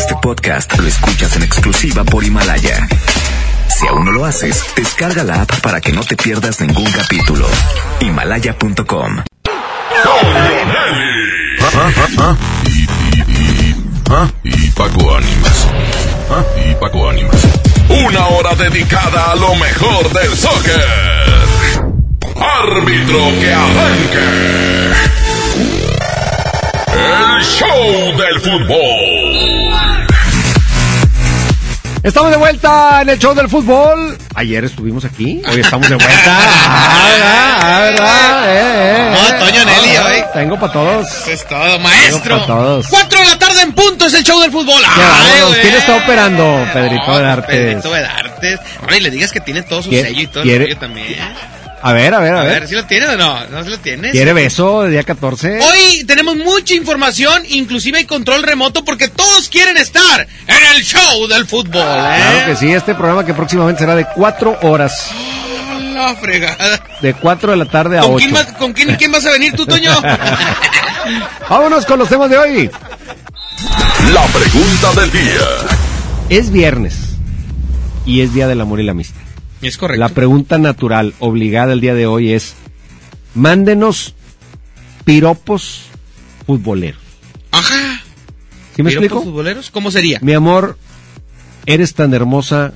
Este podcast lo escuchas en exclusiva por Himalaya. Si aún no lo haces, descarga la app para que no te pierdas ningún capítulo. Himalaya.com. Y Paco Ánimas. Y Paco Ánimas. Una hora dedicada a lo mejor del soccer. Árbitro que arranque. El show del fútbol. Estamos de vuelta en el show del fútbol. Ayer estuvimos aquí, hoy estamos de vuelta. ah, ¿verdad? ¿verdad? Eh, eh, No, eh. Toño Nelly, Ah, hoy. Tengo para todos. Eso es todo, maestro. Tengo pa' todos. Cuatro de la tarde en punto es el show del fútbol. Ay. ¿Quién está operando? Pedrito No, Vedartes. Pedrito Vedartes. No, y le digas que tiene todo su ¿Quiere- sello y todo quiere- el rollo también. A ver, a ver, a, A ver. ver, ¿sí lo tienes o no? ¿No se lo tienes? ¿Quiere beso de día 14? Hoy tenemos mucha información, inclusive hay control remoto porque todos quieren estar en el show del fútbol. ¿eh? Claro que sí, este programa que próximamente será de cuatro horas. La fregada. De 4 de la tarde a ¿Con 8. quién, vas, ¿Con quién, quién vas a venir tú, Toño? Vámonos con los temas de hoy. La pregunta del día. Es viernes y es Día del Amor y la Amistad. Es correcto. La pregunta natural, obligada el día de hoy es, mándenos piropos futboleros. Ajá. ¿Sí me ¿Piropos explico? futboleros? ¿Cómo sería? Mi amor, eres tan hermosa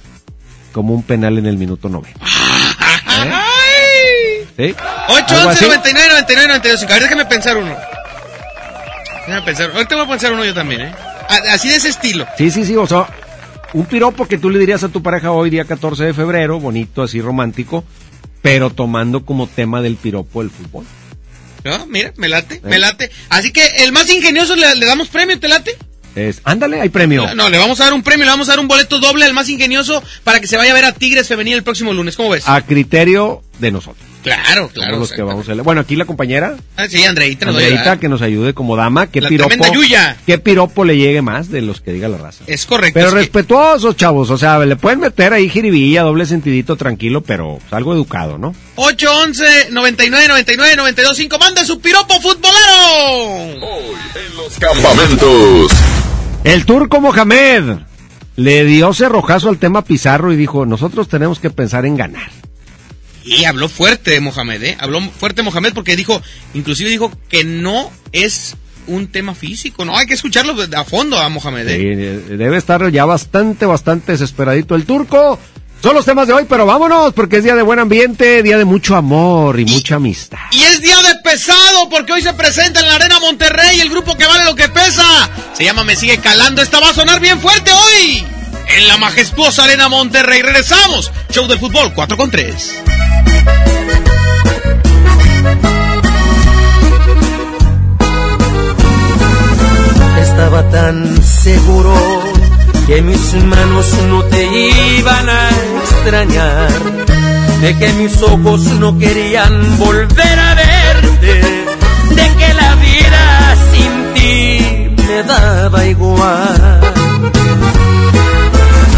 como un penal en el minuto 90. ¡Ay! ¿Sí? 8, ¿Algo 11, así? 99, 99, 92. A ver, déjame pensar uno. Déjame pensar. Ahorita voy a pensar uno yo también, ¿eh? Así de ese estilo. Sí, sí, sí, o sea, un piropo que tú le dirías a tu pareja hoy, día 14 de febrero, bonito, así romántico, pero tomando como tema del piropo el fútbol. ¿No? Mira, me late, me late. Así que el más ingenioso le, le damos premio, ¿te late? Es, ándale, hay premio. No, le vamos a dar un premio, le vamos a dar un boleto doble al más ingenioso para que se vaya a ver a Tigres Femenil el próximo lunes. ¿Cómo ves? A criterio de nosotros. Claro, claro. Los que vamos a Bueno, aquí la compañera, Ah, sí, Andreita Andreita, que nos ayude como dama. ¿Qué La piropo, tremenda Yuya. ¿Qué piropo le llegue más de los que diga la raza? Es correcto. Pero es que- respetuosos, chavos. O sea, le pueden meter ahí jiribilla, doble sentidito, tranquilo, pero pues, algo educado, ¿no? 811 99 99 92 5 manda su piropo futbolero. Hoy en los campamentos. El turco Mohamed le dio cerrojazo al tema Pizarro y dijo, nosotros tenemos que pensar en ganar. Y habló fuerte Mohamed, ¿eh? Habló fuerte Mohamed porque dijo, inclusive dijo que no es un tema físico, no hay que escucharlo a fondo a Mohamed, ¿eh? Sí, debe estar ya bastante, bastante desesperadito el turco. Son los temas de hoy, pero vámonos, porque es día de buen ambiente, día de mucho amor y mucha amistad. Y es día de pesado porque hoy se presenta en la Arena Monterrey el grupo que vale lo que pesa. Se llama Me Sigue Calando. Esta va a sonar bien fuerte hoy. En la majestuosa Arena Monterrey. Regresamos. Show del fútbol 4 con 3. Estaba tan seguro que mis manos no te iban a extrañar, de que mis ojos no querían volver a verte, de que la vida sin ti me daba igual.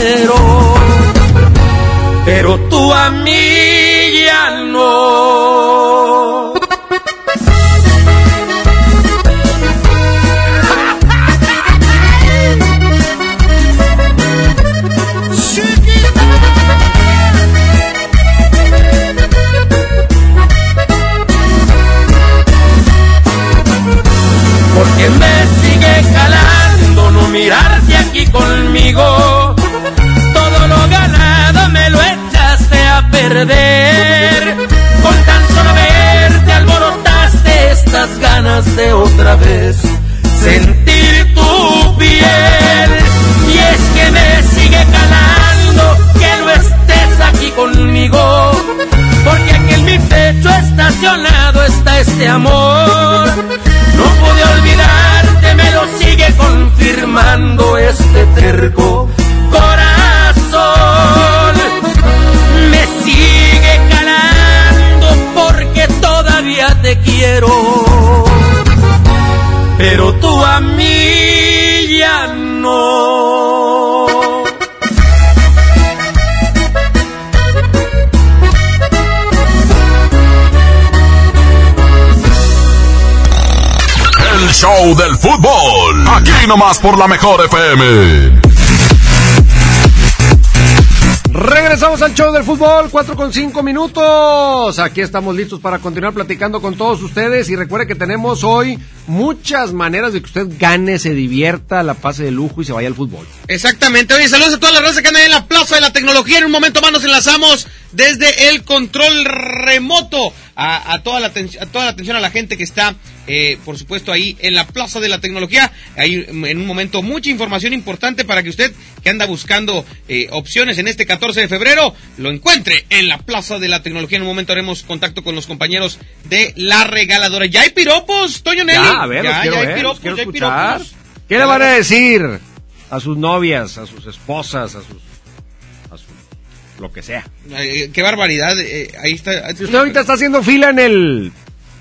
Quiero. Pero tú a mí ya no. de otra vez sentir tu piel. Y es que me sigue calando que no estés aquí conmigo, porque aquí en mi pecho estacionado está este amor show del fútbol. Aquí nomás por la mejor FM. Regresamos al show del fútbol, 4 con 5 minutos. Aquí estamos listos para continuar platicando con todos ustedes. Y recuerde que tenemos hoy muchas maneras de que usted gane, se divierta, la pase de lujo y se vaya al fútbol. Exactamente. Oye, saludos a toda la raza que anda ahí en la Plaza de la Tecnología. En un momento más nos enlazamos desde el control remoto a, a toda, la, a toda la atención a la gente que está, eh, por supuesto, ahí en la Plaza de la Tecnología. Hay mm, en un momento mucha información importante para que usted, que anda buscando eh, opciones en este 14 de febrero, lo encuentre en la Plaza de la Tecnología. En un momento haremos contacto con los compañeros de la regaladora. ¿Ya hay piropos, Toño Nelly? Ya, a ver, ya, ya hay piropos, ya hay escuchar. piropos. ¿Qué le van a decir a sus novias, a sus esposas, a sus... a su... lo que sea? Eh, qué barbaridad. eh, ahí está. Si usted ahorita está haciendo fila en el...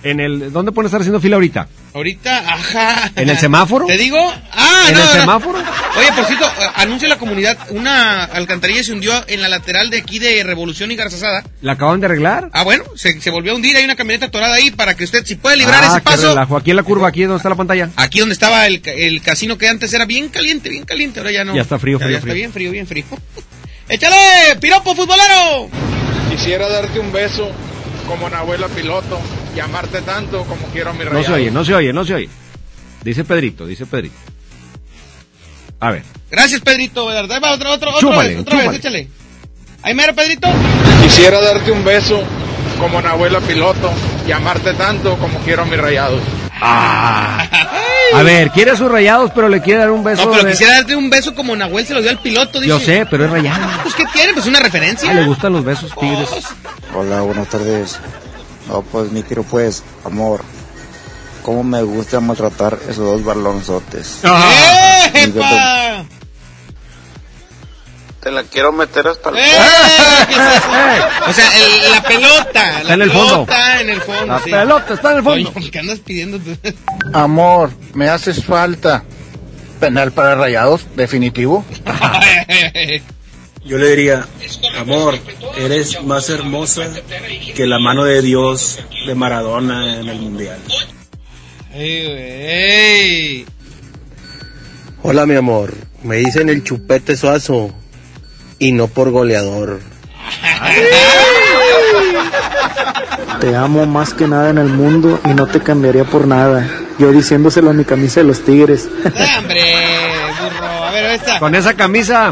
en el ¿Dónde puede estar haciendo fila ahorita? Ahorita, ajá. ¿En el semáforo? ¿Te digo? Ah, ¿En no, el no. semáforo? Oye, por cierto, eh, anuncia la comunidad, una alcantarilla se hundió en la lateral de aquí de Revolución y Garzazada. ¿La acaban de arreglar? Ah, bueno, se, se volvió a hundir, hay una camioneta atorada ahí para que usted, si puede librar Ah, ese paso. relajo. Aquí en la curva, aquí donde está la pantalla. Aquí donde estaba el, ca- el casino que antes era bien caliente, bien caliente, ahora ya no. Ya está frío, Ya- frío, ya frío. Está bien frío, bien frío. ¡Échale, piropo futbolero! Quisiera darte un beso como Nahuela Piloto y amarte tanto como quiero a mi No rayado. se oye, no se oye, no se oye. Dice Pedrito, dice Pedrito. A ver. Gracias, Pedrito. ¿verdad? Ahí va, otro, otro, otra Chúpale, vez, otra vez, échale. Ahí mero, Pedrito. Quisiera darte un beso como Nahuela Piloto y amarte tanto como quiero a mis rayados. A ver, quiere sus rayados, pero le quiere dar un beso. No, pero de- quisiera darte un beso como Nahuel se lo dio al piloto, dice. Yo sé, pero es rayado. Pues, ¿qué tiene? Pues una referencia. Ah, le gustan los besos tigres. Hola, buenas tardes. No, pues mi quiero pues, amor. ¿Cómo me gusta maltratar esos dos balonzotes? ¡Epa! Te la quiero meter hasta el ¡Eh! ¿Qué es eso? O sea, el- la pelota. Está la en el fondo. pelota en el fondo. La sí. pelota está en el fondo. Oye, ¿qué andas pidiendo? Amor, me haces falta. Penal para rayados, definitivo. Yo le diría, amor, eres más hermosa que la mano de Dios de Maradona en el Mundial. Ey, güey. Hola mi amor, me dicen el chupete suazo y no por goleador. Te amo más que nada en el mundo y no te cambiaría por nada. Yo diciéndoselo a mi camisa de los tigres. Hombre, burro. A ver, esta. Con esa camisa.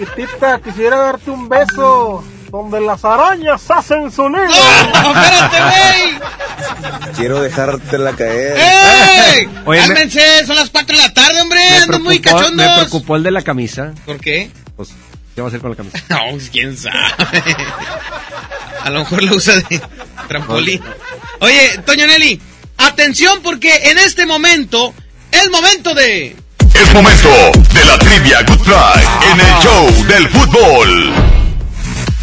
Chiquitita, quisiera darte un beso donde las arañas hacen su nido. ¡No! ¡Espérate, güey! Quiero dejártela caer. ¡Ey! Oye, me- Cálmense, son las 4 de la tarde, hombre. Me muy preocupó, cachondos. me preocupó el de la camisa. ¿Por qué? Pues, ¿qué va a hacer con la camisa? No, pues, quién sabe. A lo mejor lo usa de trampolín. Oye, Toño Nelly, atención porque en este momento es momento de... Es momento de la trivia Good Friday en el show del fútbol.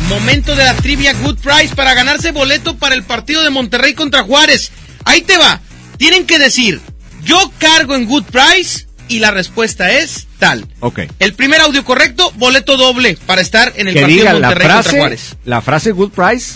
Momento de la trivia Good Prize para ganarse boleto para el partido de Monterrey contra Juárez. Ahí te va. Tienen que decir, yo cargo en Good Prize y la respuesta es tal. Ok. El primer audio correcto, boleto doble para estar en el Que partido diga de la Monterrey contra frase, Juárez. la frase good price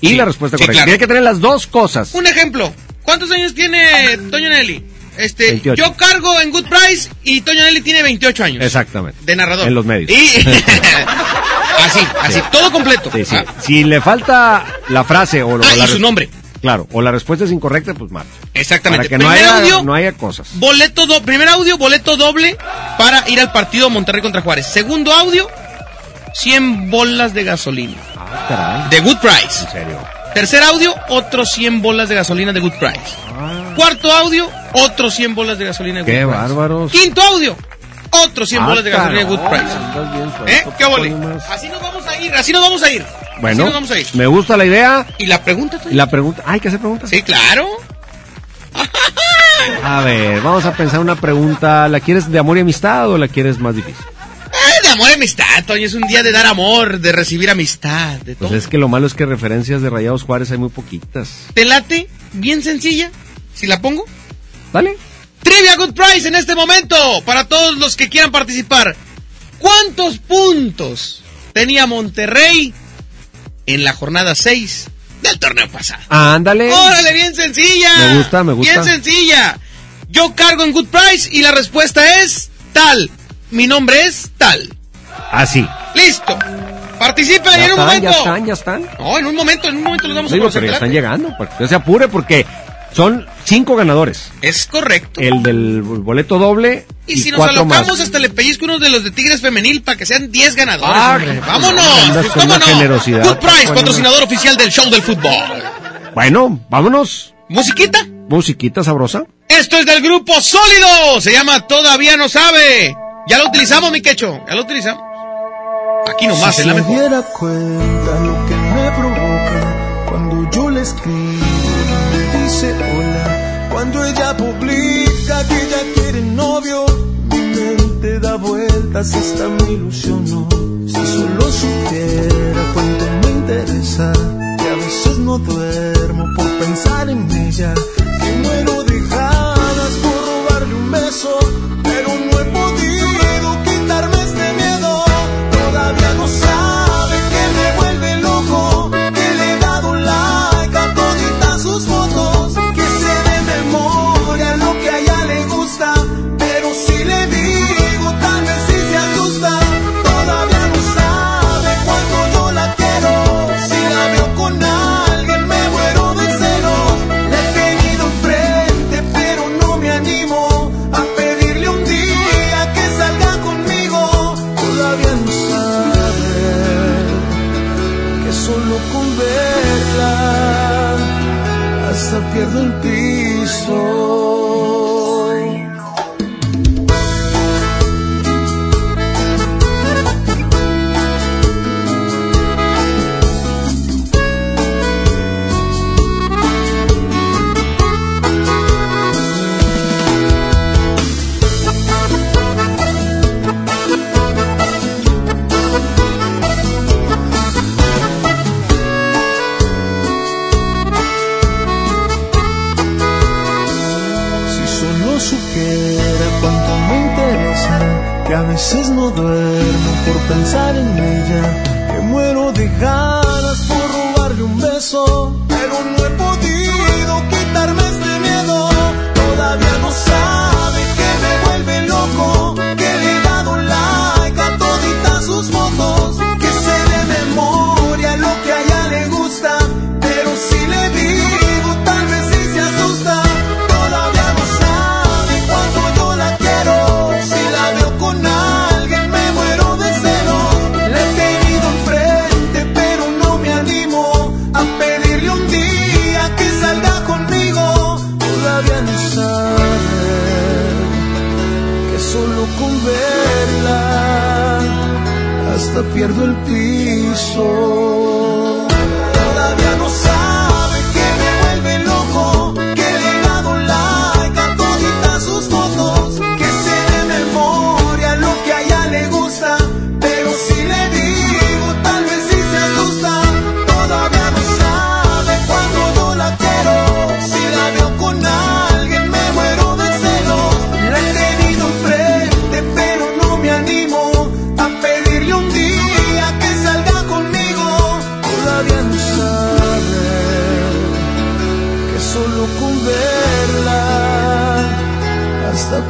y Sí, la respuesta sí, correcta. claro. Tiene que tener las dos cosas. Un ejemplo. ¿Cuántos años tiene Toño Nelly? Este, 28. yo cargo en Good Price y Toño Nelly tiene 28 años. Exactamente. De narrador. En los medios. Y así, así, todo completo. Sí, sí. Ah, Si le falta la frase o, o ah, y su nombre. Claro, o la respuesta es incorrecta, pues marca. Exactamente. Para que no haya, audio, no haya cosas. boleto do- primer audio, boleto doble para ir al partido Monterrey contra Juárez. Segundo audio, 100 bolas de gasolina. Ah, caray. De Good Price. En serio. Tercer audio, otros 100 bolas de gasolina de Good Price. Cuarto audio, otros 100 bolas de gasolina de Good Ah. Qué Price. bárbaros. Quinto audio, otros 100 Ah, bolas de gasolina caray, Good Price. bien ¿Eh? ¿Qué Paco ole? Ánimas. Así nos vamos a ir, así nos vamos a ir. Bueno, así nos vamos a ir. me gusta la idea. ¿Y la pregunta? Y la pregunta, hay que hacer preguntas. Sí, claro. A ver, vamos a pensar una pregunta. ¿La quieres de amor y amistad o la quieres más difícil? De amor y amistad, Toño. Es un día de dar amor, de recibir amistad, de todo. Pues es que lo malo es que referencias de Rayados Juárez hay muy poquitas. ¿Te late? Bien sencilla. Si la pongo. ¿Vale? Trivia Good Price en este momento para todos los que quieran participar. ¿Cuántos puntos tenía Monterrey en la jornada 6 del torneo pasado? Ándale. Órale, bien sencilla. Me gusta, me gusta. Bien sencilla. Yo cargo en Good Price y la respuesta es tal. Mi nombre es tal. Así. Listo. Participen en un momento. ya están, ya están. No, en un momento, en un momento los vamos a conocer. pero ya están llegando. Que usted se apure porque son cinco ganadores. Es correcto. El del boleto doble Y, y, si nos alocamos, más. hasta le pellizco unos de los de Tigres Femenil para que sean 10 ganadores. Ah, pues, ¡Vámonos! ¿Cómo no? generosidad, Good Price, patrocinador oficial del show del fútbol. Bueno, vámonos. ¿Musiquita? Musiquita sabrosa. Esto es del grupo Sólido. Se llama Todavía no sabe. Ya lo utilizamos, mi quecho. Ya lo utilizamos. Aquí nomás, si en la se mejor. diera cuenta lo que me provoca cuando yo le escribo y me dice hola, cuando ella publica que ya quiere novio, mi mente da vueltas hasta me ilusionó. Si solo supiera cuánto me interesa, que a veces no duermo por pensar en ella,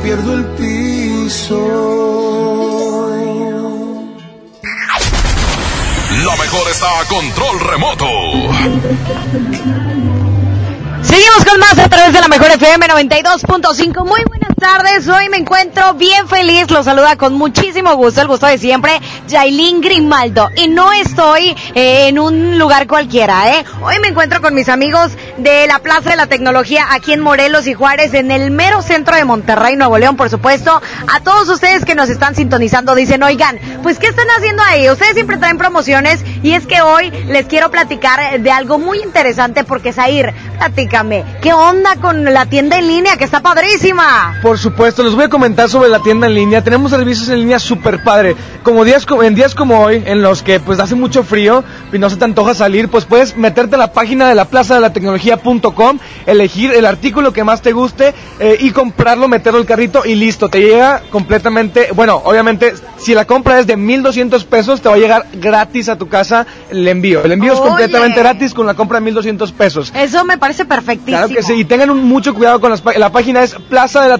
pierdo el piso. La mejor está a control remoto. Seguimos con más a través de la mejor FM 92.5. Muy buenas tardes. Hoy me encuentro bien feliz. Los saluda con muchísimo gusto, el gusto de siempre, Jailin Grimaldo. Y no estoy eh, en un lugar cualquiera, ¿eh? Hoy me encuentro con mis amigos de la Plaza de la Tecnología aquí en Morelos y Juárez, en el mero centro de Monterrey, Nuevo León, por supuesto. A todos ustedes que nos están sintonizando, dicen, oigan, pues ¿qué están haciendo ahí? Ustedes siempre traen promociones y es que hoy les quiero platicar de algo muy interesante porque Zair, platícame, ¿qué onda con la tienda en línea que está padrísima? Por supuesto, les voy a comentar sobre la tienda en línea. Tenemos servicios en línea súper padre. Como días, en días como hoy, en los que pues hace mucho frío y no se te antoja salir, pues puedes meterte a la página de la plaza de la tecnología.com, elegir el artículo que más te guste eh, y comprarlo, meterlo al carrito y listo. Te llega completamente, bueno, obviamente, si la compra es de 1200 pesos, te va a llegar gratis a tu casa el envío. El envío es completamente gratis con la compra de 1200 pesos. Eso me parece perfectísimo. Claro que sí, y tengan un- mucho cuidado con las la página es plaza de la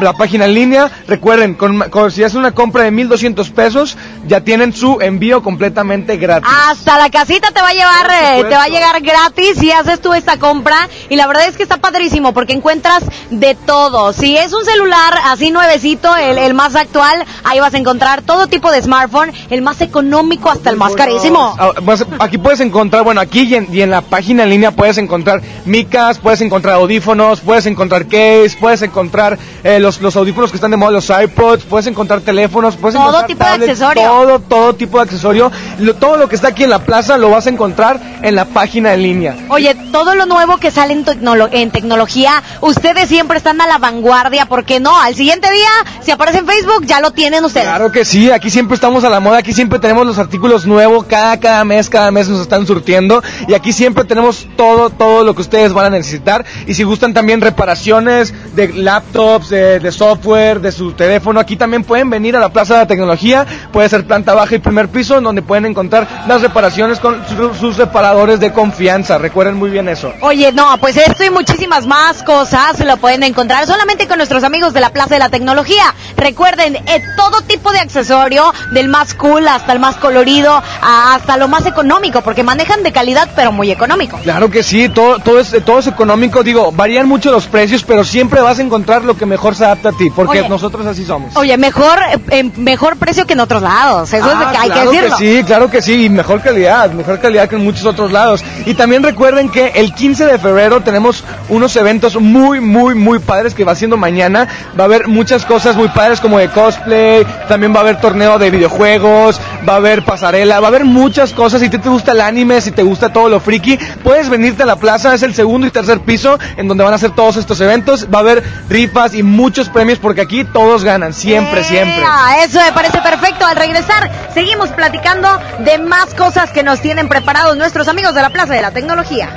la página en línea, recuerden, con, con- si hacen una compra de 1200 pesos, ya tienen su envío completamente gratis. Hasta la casita te va a llevar, eh, te va a llegar gratis si haces tú esta compra. Y la verdad es que está padrísimo porque encuentras de todo. Si es un celular así nuevecito, el, el más actual, ahí vas a encontrar todo tipo de smartphone, el más económico hasta el más carísimo. Ah, aquí puedes encontrar, bueno, aquí y en, y en la página en línea puedes encontrar micas, puedes encontrar audífonos, puedes encontrar case, puedes encontrar eh, los, los audífonos que están de moda, los iPods, puedes encontrar teléfonos, puedes Todo encontrar tipo de accesorio. Todo, todo tipo de accesorio. Lo- todo lo que está aquí en la plaza lo vas a encontrar en la página en línea. Oye, todo lo nuevo que sale en, tecnolo- en tecnología, ustedes siempre están a la vanguardia, porque no, al siguiente día, si aparece en Facebook, ya lo tienen ustedes. Claro que sí, aquí siempre estamos a la moda, aquí siempre tenemos los artículos nuevos, cada, cada mes, cada mes nos están surtiendo y aquí siempre tenemos todo, todo lo que ustedes van a necesitar y si gustan también reparaciones de laptops, de, de software, de su teléfono, aquí también pueden venir a la Plaza de la Tecnología, puede ser planta baja y primer piso, en donde pueden encontrar las reparaciones con su- sus reparadores de confianza, recuerden muy bien eso. Oye, no, pues esto y muchísimas más cosas lo pueden encontrar solamente con nuestros amigos de la Plaza de la Tecnología. Recuerden, eh, todo tipo de accesorio, del más cool hasta el más colorido, hasta lo más económico, porque manejan de calidad pero muy económico. Claro que sí, todo, todo, es, todo es económico, digo, varían mucho los precios, pero siempre vas a encontrar lo que mejor se adapta a ti, porque Oye. nosotros así somos. Oye, mejor, eh, mejor precio que en otros lados, eso es de Ah, que hay claro que decirlo. sí, claro que sí, y mejor calidad, mejor calidad que en muchos otros lados. Y también recuerden que el 15 de febrero tenemos unos eventos muy, muy, muy padres que va siendo mañana. Va a haber muchas cosas muy padres como de cosplay, también va a haber torneo de videojuegos, va a haber pasarela, va a haber muchas cosas. Si te, te gusta el anime, si te gusta todo lo friki, puedes venirte a la plaza, es el segundo y tercer piso en donde van a hacer todos estos eventos. Va a haber rifas y muchos premios porque aquí todos ganan, siempre, siempre. Ah, eso me parece perfecto. Al regresar, seguimos platicando de más cosas que nos tienen preparados nuestros amigos de la Plaza de la Tecnología.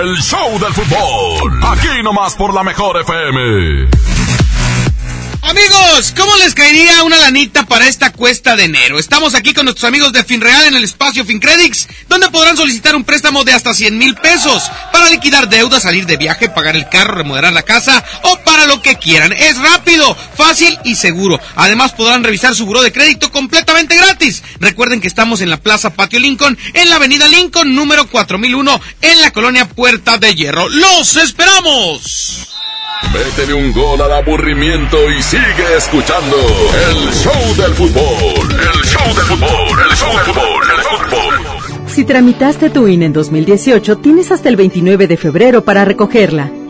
El show del fútbol. Aquí nomás por la mejor FM. Amigos, ¿cómo les caería una lanita para esta cuesta de enero? Estamos aquí con nuestros amigos de Finreal en el espacio FinCredits, donde podrán solicitar un préstamo de hasta 100 mil pesos para liquidar deudas, salir de viaje, pagar el carro, remodelar la casa o para lo que quieran. Es rápido, fácil y seguro. Además podrán revisar su buró de crédito completamente gratis. Recuerden que estamos en la Plaza Patio Lincoln, en la Avenida Lincoln, número 4001, en la colonia Puerta de Hierro. ¡Los esperamos! Métele un gol al aburrimiento y sigue escuchando el show del fútbol. El show del fútbol, el show del fútbol, el fútbol. Si tramitaste tu INE en 2018, tienes hasta el 29 de febrero para recogerla.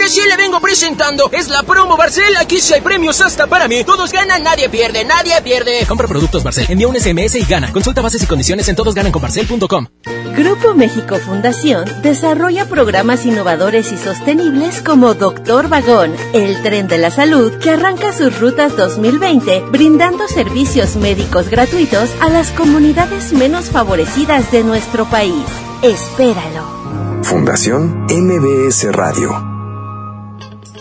Mire, si le vengo presentando, es la promo Barcel. Aquí sí hay premios hasta para mí. Todos ganan, nadie pierde, nadie pierde. Compra productos Barcel, envía un SMS y gana. Consulta bases y condiciones en todosgananconbarcel.com. Grupo México Fundación desarrolla programas innovadores y sostenibles como Doctor Vagón, el tren de la salud que arranca sus rutas 2020 brindando servicios médicos gratuitos a las comunidades menos favorecidas de nuestro país. Espéralo. Fundación MBS Radio.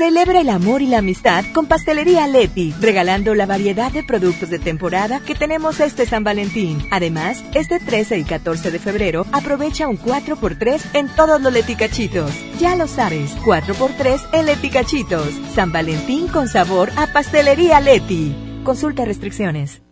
Celebra el amor y la amistad con Pastelería Leti, regalando la variedad de productos de temporada que tenemos este San Valentín. Además, este 13 y 14 de febrero aprovecha un 4x3 en todos los leticachitos. Ya lo sabes, 4x3 en leticachitos. San Valentín con sabor a Pastelería Leti. Consulta restricciones.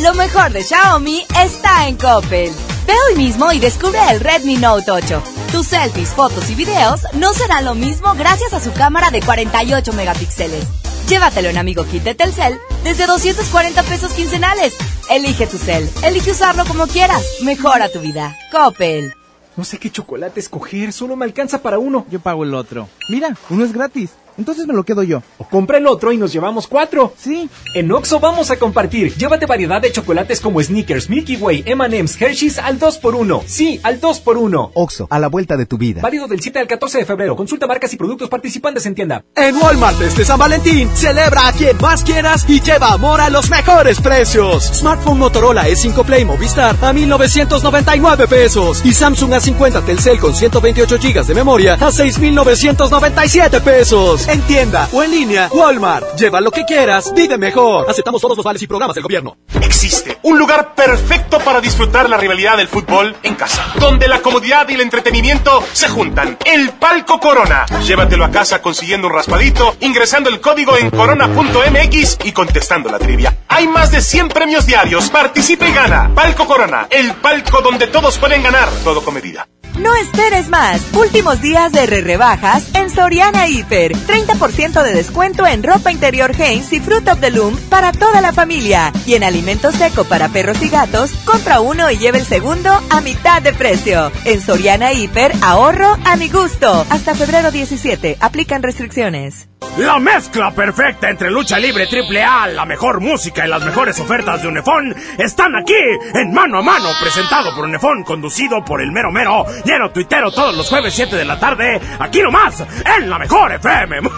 Lo mejor de Xiaomi está en Coppel. Ve hoy mismo y descubre el Redmi Note 8. Tus selfies, fotos y videos no serán lo mismo gracias a su cámara de 48 megapíxeles. Llévatelo en Amigo Kit de Telcel desde 240 pesos quincenales. Elige tu cel, elige usarlo como quieras. Mejora tu vida. Coppel. No sé qué chocolate escoger, solo me alcanza para uno. Yo pago el otro. Mira, uno es gratis. Entonces me lo quedo yo. O compra el otro y nos llevamos cuatro. Sí. En Oxo vamos a compartir. Llévate variedad de chocolates como Snickers, Milky Way, M&M's, Hershey's al 2x1. Sí, al 2x1. Oxo, a la vuelta de tu vida. Válido del 7 al 14 de febrero. Consulta marcas y productos participantes en tienda. En Walmart este San Valentín, celebra a quien más quieras y lleva amor a los mejores precios. Smartphone Motorola E5 Play Movistar a 1999 pesos y Samsung A50 Telcel con 128 GB de memoria a 6997 pesos. En tienda o en línea, Walmart. Lleva lo que quieras, vive mejor. Aceptamos todos los vales y programas del gobierno. Existe un lugar perfecto para disfrutar la rivalidad del fútbol en casa, donde la comodidad y el entretenimiento se juntan. El Palco Corona. Llévatelo a casa consiguiendo un raspadito, ingresando el código en corona.mx y contestando la trivia. Hay más de 100 premios diarios. Participa y gana. Palco Corona, el palco donde todos pueden ganar, todo con medida. No esperes más. Últimos días de re rebajas en Soriana Hiper. 30% de descuento en ropa interior Hanes y Fruit of the Loom para toda la familia. Y en alimento seco para perros y gatos, compra uno y lleve el segundo a mitad de precio. En Soriana Hiper, ahorro a mi gusto. Hasta febrero 17. Aplican restricciones. La mezcla perfecta entre lucha libre triple A, la mejor música y las mejores ofertas de Unefón están aquí en Mano a Mano, presentado por Unefón, conducido por el mero mero, lleno tuitero todos los jueves 7 de la tarde, aquí nomás, en la mejor FM.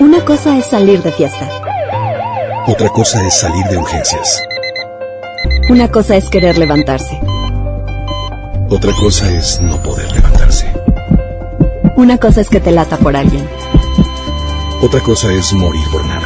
Una cosa es salir de fiesta. Otra cosa es salir de urgencias. Una cosa es querer levantarse. Otra cosa es no poder levantarse. Una cosa es que te lata por alguien. Otra cosa es morir por nada.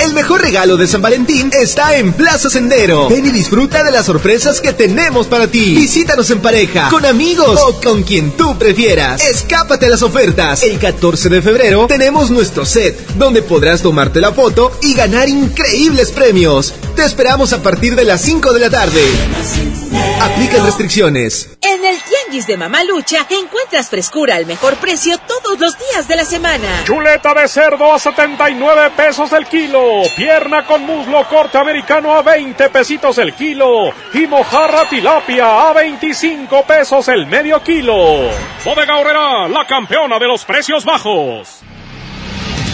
El mejor regalo de San Valentín está en Plaza Sendero. Ven y disfruta de las sorpresas que tenemos para ti. Visítanos en pareja, con amigos o con quien tú prefieras. Escápate a las ofertas. El 14 de febrero tenemos nuestro set, donde podrás tomarte la foto y ganar increíbles premios. Te esperamos a partir de las 5 de la tarde. Aplican restricciones. Tianguis de Mamalucha encuentras frescura al mejor precio todos los días de la semana. Chuleta de cerdo a 79 pesos el kilo. Pierna con muslo corte americano a 20 pesitos el kilo. Y mojarra tilapia a 25 pesos el medio kilo. Bodega Horrera, la campeona de los precios bajos.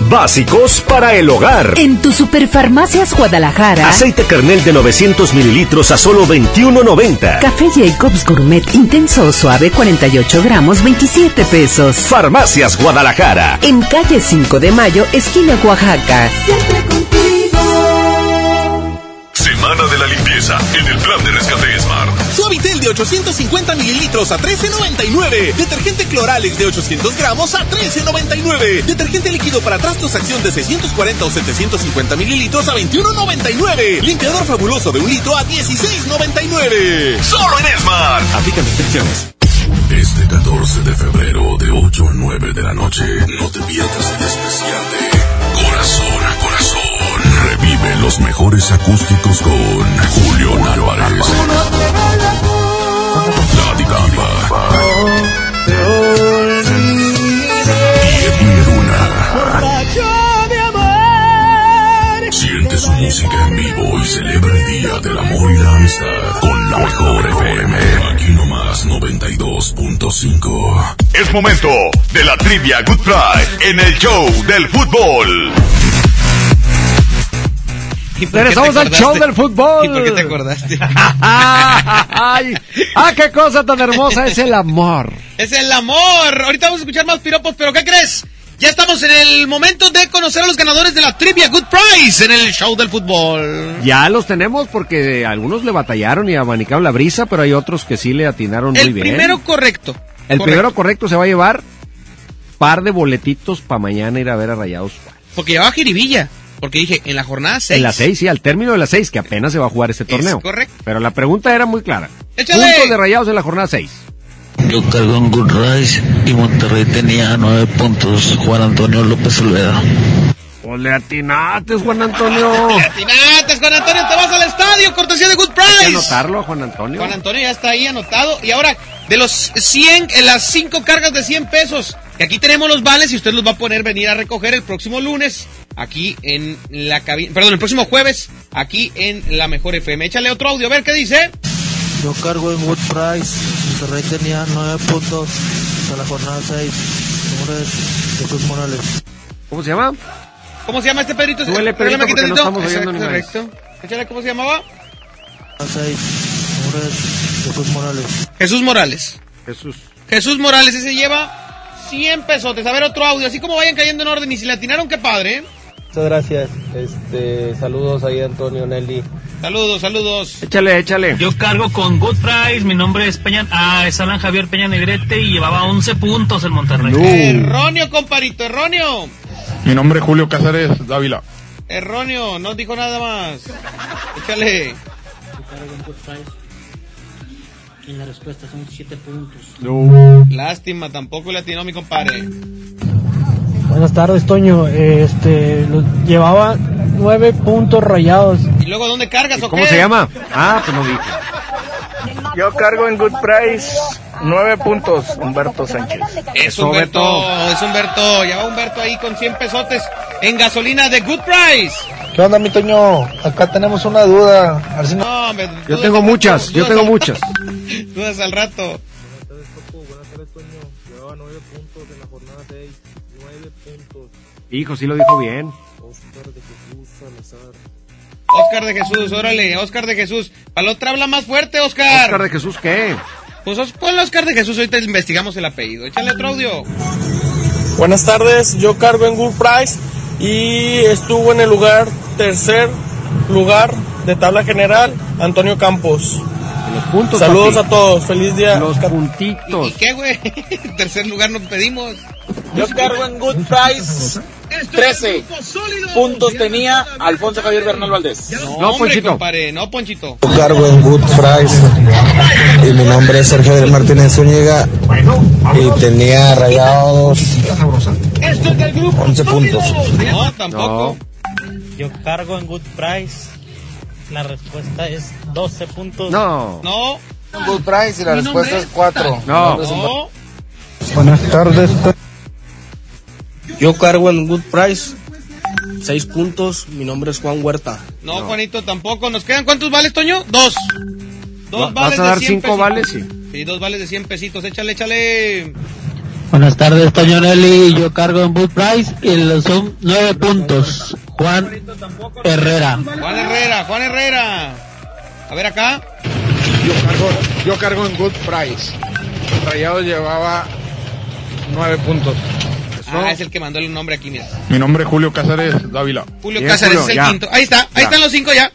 Básicos para el hogar. En tu Superfarmacias Guadalajara. Aceite kernel de 900 mililitros a solo 21.90. Café Jacobs Gourmet Intenso o Suave 48 gramos 27 pesos. Farmacias Guadalajara. En calle 5 de Mayo, esquina Oaxaca. Semana de la limpieza en el plan de de 850 mililitros a 13.99. Detergente Cloralex de 800 gramos a 13.99. Detergente líquido para trastos acción de 640 o 750 mililitros a 21.99. Limpiador fabuloso de un litro a 16.99. Solo en Esmar. Aplican restricciones. Este 14 de febrero de 8 a 9 de la noche, no te pierdas el especial de Corazón a Corazón. Revive los mejores acústicos con Julio Álvarez. Edwin Luna. Siente su música en vivo y celebra el Día del Amor y la Amistad con la mejor FM. Aquí nomás 92.5. Es momento de la trivia Good Friday en el show del fútbol. Regresamos al show del fútbol. ¿Y por qué te acordaste? Ay, ah, qué cosa tan hermosa es el amor. Es el amor. Ahorita vamos a escuchar más piropos, pero ¿qué crees? Ya estamos en el momento de conocer a los ganadores de la Trivia Good Prize en el show del fútbol. Ya los tenemos porque algunos le batallaron y abanicaron la brisa, pero hay otros que sí le atinaron muy bien. El primero correcto. El primero correcto se va a llevar par de boletitos para mañana ir a ver a Rayados. Porque llevaba jiribilla. Porque dije, en la jornada 6. En la 6, sí, al término de la 6, que apenas se va a jugar este torneo. correcto. Pero la pregunta era muy clara. ¡Échale! Puntos de Rayados en la jornada 6. Yo cargo en Good Rise y Monterrey tenía nueve puntos. Juan Antonio López Olveda. Pues le atinaste, Juan Antonio. Le atinaste, Juan Antonio. Te vas al estadio, cortesía de Good Price. Hay que anotarlo, Juan Antonio. Juan Antonio ya está ahí anotado. Y ahora, de los 100, en las 5 cargas de 100 pesos, que aquí tenemos los vales y usted los va a poner venir a recoger el próximo lunes, aquí en la cabina. Perdón, el próximo jueves, aquí en la Mejor FM. Échale otro audio, a ver qué dice. Yo cargo en Wood Price. Monterrey tenía 9 puntos hasta la jornada 6. Nombre es Jesús Morales. ¿Cómo se llama? ¿Cómo se llama este Pedrito? Súbele, Pedrito, porque no estamos oyendo ni correcto. Échale, ¿cómo se llamaba? 6. Nombre es Jesús Morales. Jesús Morales. Jesús. Jesús Morales, ese lleva 100 pesotes. A ver, otro audio. Así como vayan cayendo en orden. Y si le atinaron, qué padre, ¿eh? Muchas gracias. Este, saludos ahí Antonio Nelly. Saludos, saludos. Échale, échale. Yo cargo con Good Price, mi nombre es Peña, ah, es Alan Javier Peña Negrete y llevaba 11 puntos el Monterrey. Erróneo, comparito, erróneo. Mi nombre es Julio Cáceres Dávila. Erróneo, no dijo nada más. Échale. Y la respuesta son 7 puntos. Lástima, tampoco le atinó mi compadre. Buenas tardes, Toño. Este, lo- llevaba nueve puntos rayados. ¿Y luego dónde cargas o ¿Cómo qué? se llama? Ah, pues no dije. Yo cargo en Good Price nueve puntos, Humberto Sánchez. Es Humberto, es Humberto. Ya va Humberto ahí con 100 pesotes en gasolina de Good Price. ¿Qué onda, mi Toño? Acá tenemos una duda. A ver si no- No, hombre, Yo tengo muchas, yo tengo muchas. Dudas al rato. Hijo, sí lo dijo bien. Oscar de Jesús Salazar. Oscar de Jesús, órale, Oscar de Jesús. Para la otra habla más fuerte, Oscar. ¿Oscar de Jesús qué? Pues os- ponle Oscar de Jesús, ahorita investigamos el apellido. Échale otro audio. Buenas tardes, yo cargo en Good Price y estuvo en el lugar tercer lugar de tabla general Antonio Campos. Los puntos. Saludos papi. a todos, feliz día. Los puntitos. ¿Y qué, güey? Tercer lugar nos pedimos. Yo cargo en Good Price 13 puntos tenía Alfonso Javier Bernal Valdés. No, hombre, compadre, no, Ponchito. Yo cargo en Good Price. Y mi nombre es Sergio del Martínez Zúñiga. Y tenía rayados 11 puntos. No, tampoco. Yo cargo en Good Price. La respuesta es 12 puntos. No. No. Good Price y la respuesta es 4. No. No. Buenas tardes. Yo cargo en Good Price 6 puntos. Mi nombre es Juan Huerta. No, Juanito, tampoco. ¿Nos quedan cuántos vales, Toño? Dos. Dos Va- vales ¿Vas a de dar 100 cinco pesitos. vales? Sí. Sí, dos vales de 100 pesitos. Échale, échale. Buenas tardes, Toño Nelly. Yo cargo en Good Price y son 9 puntos. Juan Herrera. Juan Herrera, Juan Herrera. A ver acá. Yo cargo, yo cargo en Good Price. Rayados llevaba nueve puntos. Ah, es el que mandó el nombre aquí, mira. Mi nombre es Julio Cáceres Dávila. Julio Bien, Cáceres Julio, es el ya. quinto. Ahí está, ahí Ya. están los cinco ya.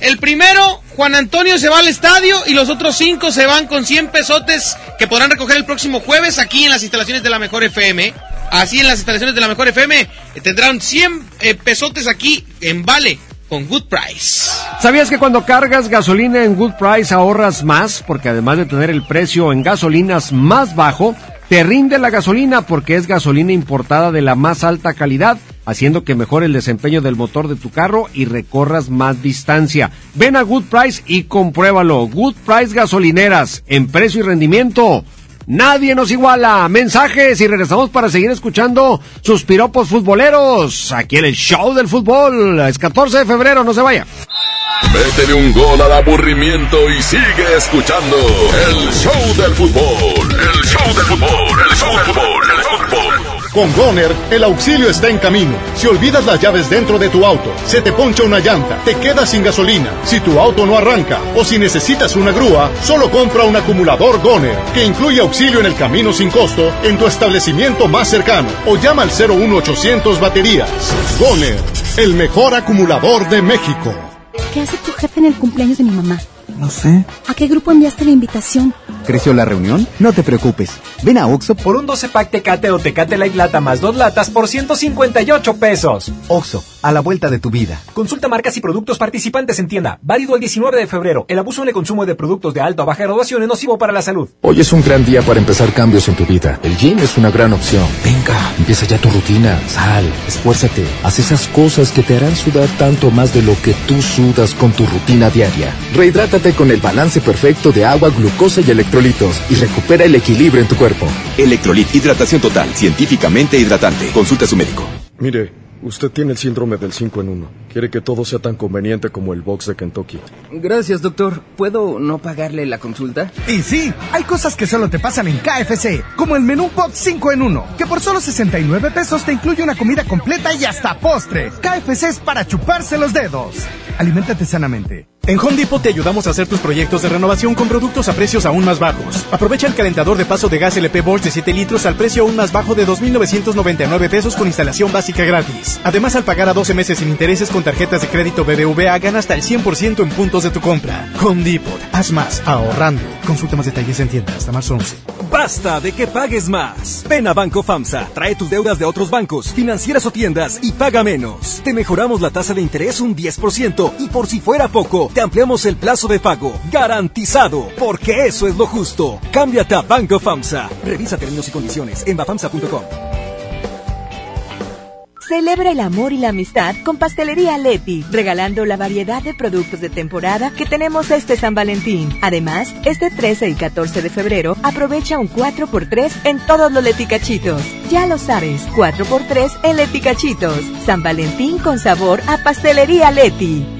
El primero, Juan Antonio se va al estadio y los otros cinco se van con 100 pesotes que podrán recoger el próximo jueves aquí en las instalaciones de la Mejor FM. Así en las instalaciones de la Mejor FM eh, tendrán 100 eh, pesotes aquí en Vale con Good Price. ¿Sabías que cuando cargas gasolina en Good Price ahorras más? Porque además de tener el precio en gasolinas más bajo, te rinde la gasolina porque es gasolina importada de la más alta calidad, haciendo que mejore el desempeño del motor de tu carro y recorras más distancia. Ven a Good Price y compruébalo. Good Price Gasolineras, en precio y rendimiento. Nadie nos iguala. Mensajes y regresamos para seguir escuchando sus piropos futboleros. Aquí en el show del fútbol. Es 14 de febrero, no se vaya. Métele un gol al aburrimiento y sigue escuchando el show del fútbol. El show del fútbol, el show del fútbol, el fútbol. Con Goner, el auxilio está en camino. Si olvidas las llaves dentro de tu auto, se te poncha una llanta, te quedas sin gasolina, si tu auto no arranca o si necesitas una grúa, solo compra un acumulador Goner, que incluye auxilio en el camino sin costo en tu establecimiento más cercano o llama al 01800 baterías. Goner, el mejor acumulador de México. ¿Qué hace tu jefe en el cumpleaños de mi mamá? No sé. ¿A qué grupo enviaste la invitación? ¿Creció la reunión? No te preocupes. Ven a Oxo por un 12 pack Tecate o Tecate Light Lata más dos latas por 158 pesos. Oxo, a la vuelta de tu vida. Consulta marcas y productos participantes en tienda. Válido el 19 de febrero. El abuso en el consumo de productos de alta o baja graduación es nocivo para la salud. Hoy es un gran día para empezar cambios en tu vida. El gym es una gran opción. Venga, empieza ya tu rutina. Sal, esfuérzate. Haz esas cosas que te harán sudar tanto más de lo que tú sudas con tu rutina diaria. Con el balance perfecto de agua, glucosa y electrolitos y recupera el equilibrio en tu cuerpo. Electrolit, hidratación total, científicamente hidratante. Consulta a su médico. Mire, usted tiene el síndrome del 5 en 1. Quiere que todo sea tan conveniente como el box de Kentucky. Gracias, doctor. ¿Puedo no pagarle la consulta? Y sí, hay cosas que solo te pasan en KFC, como el menú box 5 en 1, que por solo 69 pesos te incluye una comida completa y hasta postre. KFC es para chuparse los dedos. Aliméntate sanamente. En Home te ayudamos a hacer tus proyectos de renovación con productos a precios aún más bajos. Aprovecha el calentador de paso de gas LP Bosch de 7 litros al precio aún más bajo de 2.999 pesos con instalación básica gratis. Además, al pagar a 12 meses sin intereses con tarjetas de crédito BBVA, gana hasta el 100% en puntos de tu compra. Home. Haz más ahorrando. Consulta más detalles en tienda hasta marzo 11. Basta de que pagues más. Ven a Banco FAMSA. Trae tus deudas de otros bancos, financieras o tiendas y paga menos. Te mejoramos la tasa de interés un 10% y por si fuera poco, te ampliamos el plazo de pago. Garantizado. Porque eso es lo justo. Cámbiate a Banco FAMSA. Revisa términos y condiciones en bafamsa.com. Celebra el amor y la amistad con Pastelería Leti, regalando la variedad de productos de temporada que tenemos este San Valentín. Además, este 13 y 14 de febrero aprovecha un 4x3 en todos los leticachitos. Ya lo sabes, 4x3 en leticachitos. San Valentín con sabor a Pastelería Leti.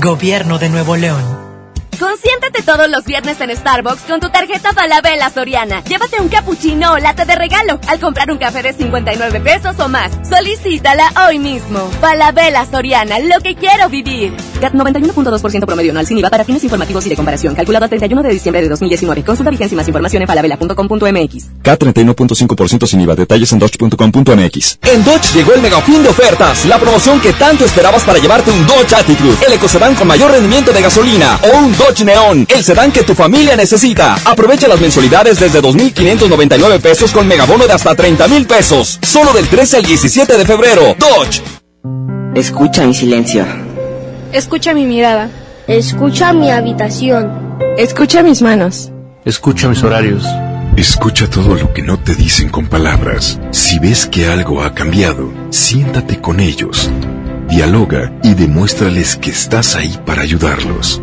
Gobierno de Nuevo León. Consiéntete todos los viernes en Starbucks con tu tarjeta Falabella Soriana. Llévate un cappuccino o latte de regalo al comprar un café de 59 pesos o más. Solicítala hoy mismo. Falabella Soriana, lo que quiero vivir. CAT 91.2% promedio anual sin IVA para fines informativos y de comparación. Calculado a 31 de diciembre de 2019. Consulta vigencia y más información en falabella.com.mx. CAT 31.5% sin IVA. Detalles en dodge.com.mx. En Dodge llegó el mega fin de ofertas. La promoción que tanto esperabas para llevarte un Dodge Attitude. El ecocedán con mayor rendimiento de gasolina. O un Dodge Neon. El sedán que tu familia necesita. Aprovecha las mensualidades desde 2.599 pesos con megabono de hasta 30.000 pesos. Solo del 13 al 17 de febrero. Dodge. Escucha mi silencio. Escucha mi mirada. Escucha mi habitación. Escucha mis manos. Escucha mis horarios. Escucha todo lo que no te dicen con palabras. Si ves que algo ha cambiado, siéntate con ellos. Dialoga y demuéstrales que estás ahí para ayudarlos.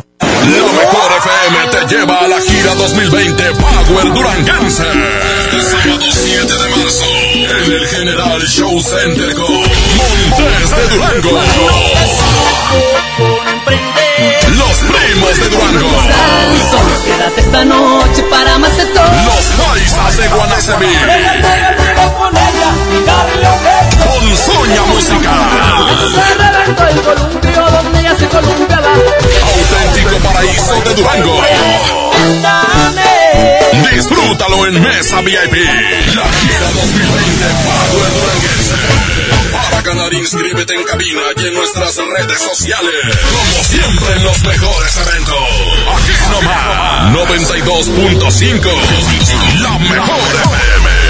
La mejor FM te lleva a la gira 2020 Power Duranguense. Este sábado 7 de marzo en el General Show Center con Montes de Durango. Los primos de Durango. Solo quédate esta noche para más de todo. Los paisas de Guanacemí. Con Soña Musical. el columpio donde ya se Auténtico paraíso de Durango. Disfrútalo en Mesa VIP. La gira 2020 Power Duranguense. Para ganar, inscríbete en cabina y en nuestras redes sociales. Como siempre en los mejores eventos. Aquí nomás. 92.5. La mejor FM.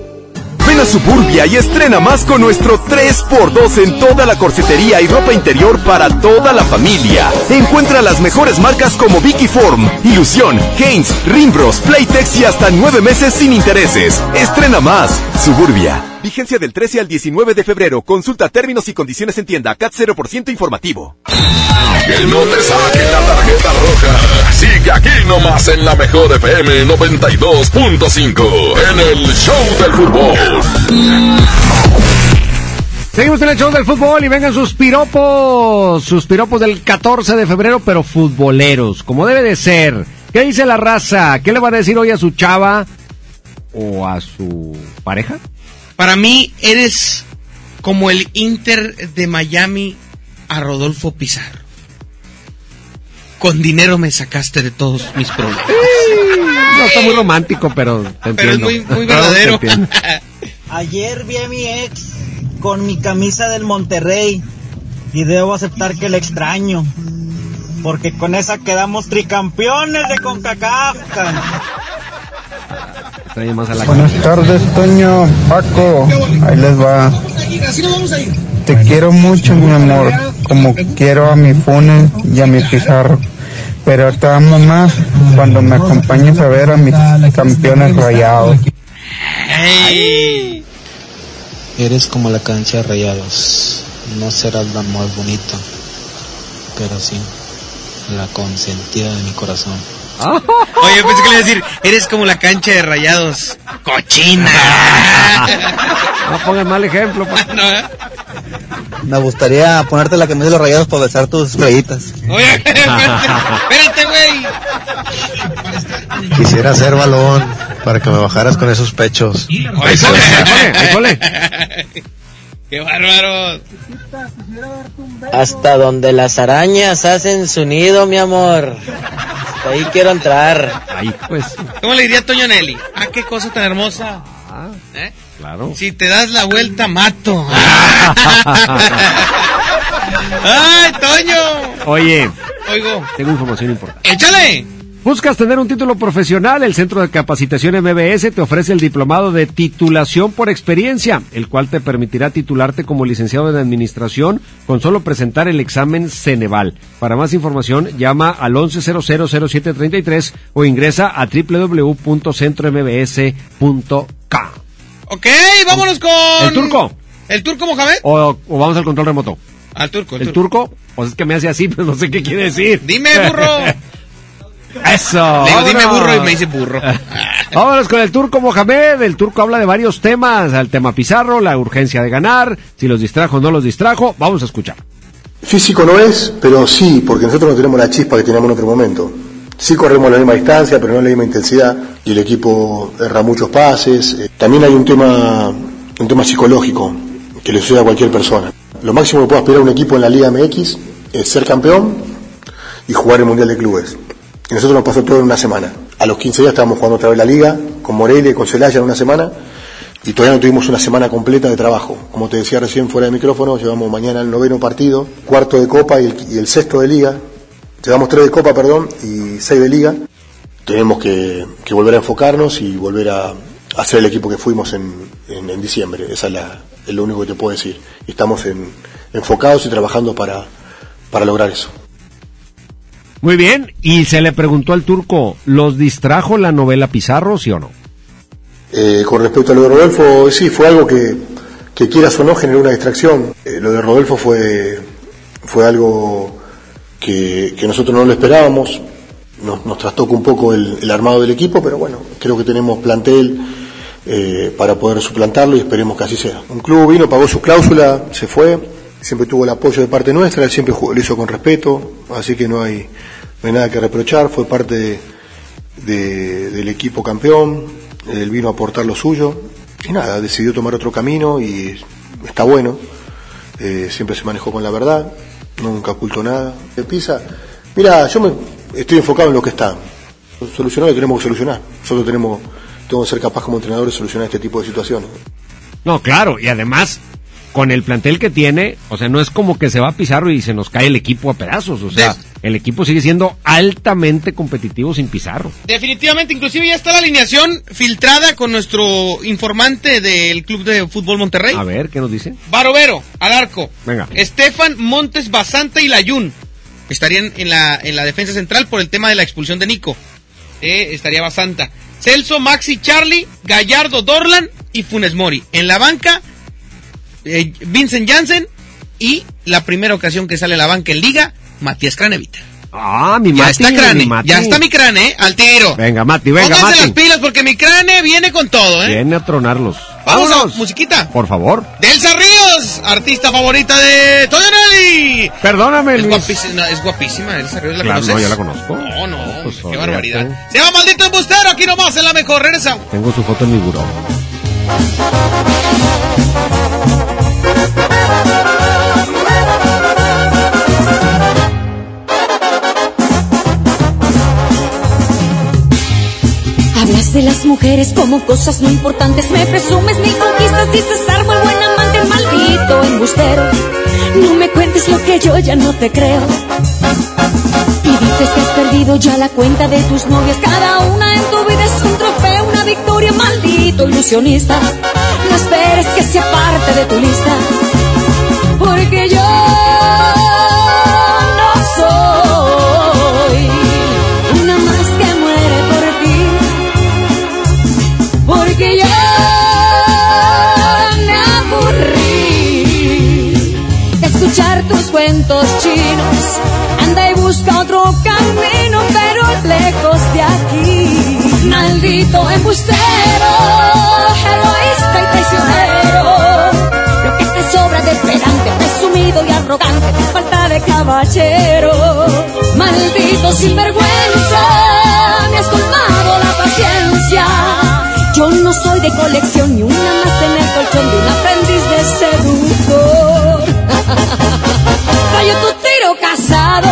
Ven a Suburbia y estrena más con nuestro 3x2 en toda la corsetería y ropa interior para toda la familia. Encuentra las mejores marcas como Vicky Form, Ilusión, Haynes, Rimbros, Playtex y hasta 9 meses sin intereses. Estrena más. Suburbia. Vigencia del 13 al 19 de febrero. Consulta términos y condiciones en tienda. CAT 0% informativo. Que no te saquen la tarjeta roja. Sigue aquí nomás en la mejor FM 92.5. En el Show del Fútbol. Seguimos en el show del fútbol y vengan sus piropos, sus piropos del 14 de febrero, pero futboleros, como debe de ser. ¿Qué dice la raza? ¿Qué le van a decir hoy a su chava o a su pareja? Para mí eres como el Inter de Miami a Rodolfo Pizarro. Con dinero me sacaste de todos mis problemas. No está muy romántico, pero te Pero es entiendo. muy, muy Te verdadero. Ayer vi a mi ex con mi camisa del Monterrey y debo aceptar que le extraño. Porque con esa quedamos tricampeones de CONCACAF. Buenas tardes, Toño, Paco. Ahí les va. Te quiero mucho, mi amor, como quiero a mi Funes y a mi Pizarro. Pero te amo más cuando me acompañes a ver a mis campeones rayados. Eres como la cancha de rayados. No serás la más bonita, pero sí la consentida de mi corazón. Oye, pensé que le iba a decir, eres como la cancha de rayados. ¡Cochina! No pongas mal ejemplo. pa. Me gustaría ponerte la camisa de los rayados para besar tus rayitas. Oye, espérate, güey. Quisiera ser balón para que me bajaras con esos pechos. ¡Qué bárbaro! Hasta donde las arañas hacen su nido, mi amor. Ahí quiero entrar. Ahí, pues. ¿Cómo le diría Toño Nelly? Ah, qué cosa tan hermosa. ¿Eh? Claro. Si te das la vuelta, mato. ¡Ay, Toño! Oye, Oigo. tengo información importante. ¡Échale! ¿Buscas tener un título profesional? El Centro de Capacitación MBS te ofrece el diplomado de titulación por experiencia, el cual te permitirá titularte como licenciado en administración con solo presentar el examen Ceneval. Para más información, llama al 11000733 o ingresa a www.centrombs.com. Ok, vámonos con... ¿El turco? ¿El turco Mohamed? O, o vamos al control remoto. Al turco, el ¿El turco? Pues es que me hace así, pero no sé qué quiere decir. Dime, burro. Eso. Le digo, dime burro y me dice burro. Vámonos con el turco Mohamed. El turco habla de varios temas. El tema Pizarro, la urgencia de ganar, si los distrajo o no los distrajo. Vamos a escuchar. Físico no es, pero sí, porque nosotros no tenemos la chispa que teníamos en otro momento. Sí corremos la misma distancia, pero no la misma intensidad, y el equipo erra muchos pases. Eh, También hay un tema, un tema psicológico que le sucede a cualquier persona. Lo máximo que puede aspirar un equipo en la Liga MX es ser campeón y jugar el Mundial de Clubes. Y nosotros nos pasó todo en una semana. A los 15 días estábamos jugando otra vez la Liga, con Morelia y con Celaya en una semana, y todavía no tuvimos una semana completa de trabajo. Como te decía recién fuera de micrófono, llevamos mañana el noveno partido, cuarto de Copa y el, y el sexto de Liga. Llevamos tres de Copa, perdón, y seis de Liga. Tenemos que, volver a enfocarnos y volver a, ser el equipo que fuimos en, diciembre. Esa es, la, es lo único que te puedo decir. Estamos en, enfocados y trabajando para, para lograr eso. Muy bien, y se le preguntó al turco, ¿los distrajo la novela Pizarro, sí o no? Eh, con respecto a lo de Rodolfo, sí, fue algo que, que quieras o no generó una distracción. Eh, lo de Rodolfo fue, fue algo que, nosotros no lo esperábamos. Nos, trastocó un poco el, el, armado del equipo, pero bueno, creo que tenemos plantel eh, para poder suplantarlo y esperemos que así sea. Un club vino, pagó su cláusula, se fue, siempre tuvo el apoyo de parte nuestra, él siempre lo hizo con respeto, así que no hay, nada que reprochar, fue parte de, de, del equipo campeón, él vino a aportar lo suyo y nada, decidió tomar otro camino y está bueno, eh, siempre se manejó con la verdad, nunca ocultó nada. Pisa, mira, yo me estoy enfocado en lo que está, solucionar lo que tenemos que solucionar, nosotros tenemos, tenemos que ser capaz como entrenador de solucionar este tipo de situaciones. No, claro, y además con el plantel que tiene, o sea, no es como que se va a Pizarro y se nos cae el equipo a pedazos, o sea, el equipo sigue siendo altamente competitivo sin Pizarro. Definitivamente, inclusive ya está la alineación filtrada con nuestro informante del Club de Fútbol Monterrey. A ver, ¿qué nos dice? Barovero, al arco. Venga. Estefan Montes Basanta y Layún estarían en la, en la defensa central por el tema de la expulsión de Nico. Eh, estaría Basanta. Celso, Maxi, Charlie, Gallardo, Dorlan y Funes Mori. En la banca, eh, Vincent Janssen y la primera ocasión que sale a la banca en liga, Matías Cranevita. Ah, mi ya Mati, está Crane, mi Mati. ya está mi Crane, ¿eh? al tiro. Venga, Mati, venga, Pónganse Mati. las pilas porque mi Crane viene con todo, ¿eh? Viene a tronarlos. Vamos Vámonos. a musiquita. Por favor. Delsa Ríos, artista favorita de Toñonelli. Perdóname, Es Luis. guapísima, es guapísima Elsa Ríos, ¿la Claro, conoces? no, yo la conozco. No, no, Pues, qué barbaridad. Se llama Maldito Embustero, aquí nomás en la mejor, regresamos. Tengo su foto en mi buró. Hablas de las mujeres como cosas no importantes, me presumes mil conquistas, dices armo el buen amante, maldito embustero. No me cuentes lo que yo ya no te creo. Y dices que has perdido ya la cuenta de tus novias, cada una victoria, maldito ilusionista. No esperes que sea parte de tu lista, porque yo no soy una más que muere por ti porque ya me aburrí de escuchar tus cuentos chinos. Anda y busca otro camino, pero lejos de aquí. Maldito embustero, egoísta y traicionero. Lo que te sobra de pedante, presumido y arrogante, falta de caballero. Maldito sinvergüenza, me has colmado la paciencia. Yo no soy de colección ni una más en el colchón de un aprendiz de seductor. Casado.